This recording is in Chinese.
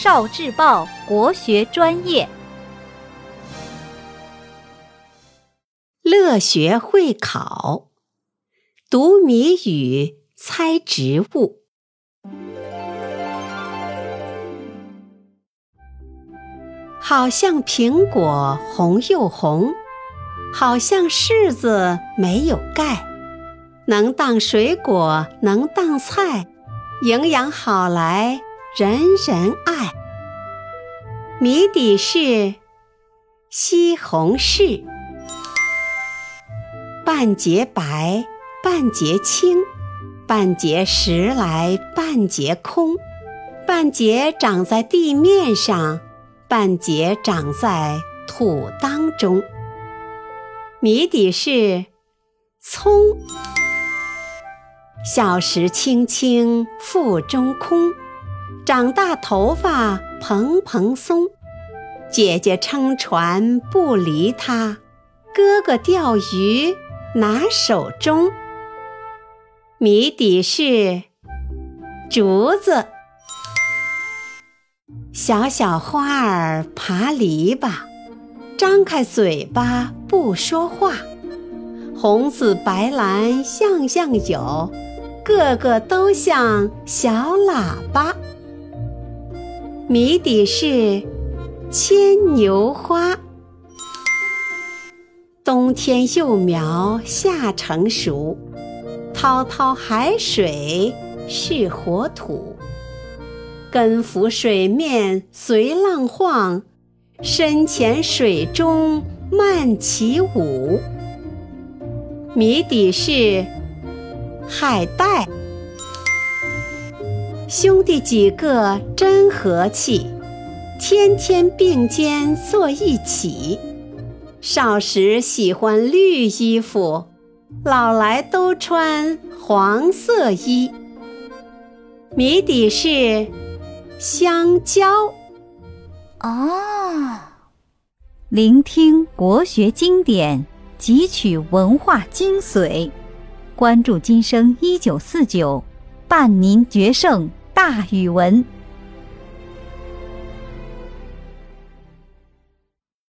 少智报国学专业，乐学会考，读谜语，猜植物。好像苹果红又红，好像柿子没有盖，能当水果，能当菜，营养好来人人爱。谜底是西红柿，半截白，半截青，半截实来，半截空，半截长在地面上。半截长在土当中，谜底是葱。小时青青腹中空，长大头发蓬蓬松。姐姐撑船不离他，哥哥钓鱼拿手中。谜底是竹子。小小花儿爬篱笆，张开嘴巴不说话。红紫白蓝样样有，个个都像小喇叭。谜底是牵牛花。冬天幼苗夏成熟，滔滔海水是活土。根浮水面随浪晃，深潜水中慢起舞。谜底是海带。兄弟几个真和气，天天并肩坐一起。少时喜欢绿衣服，老来都穿黄色衣。谜底是。香蕉。哦，聆听国学经典，汲取文化精髓，关注今生一九四九，伴您决胜大语文。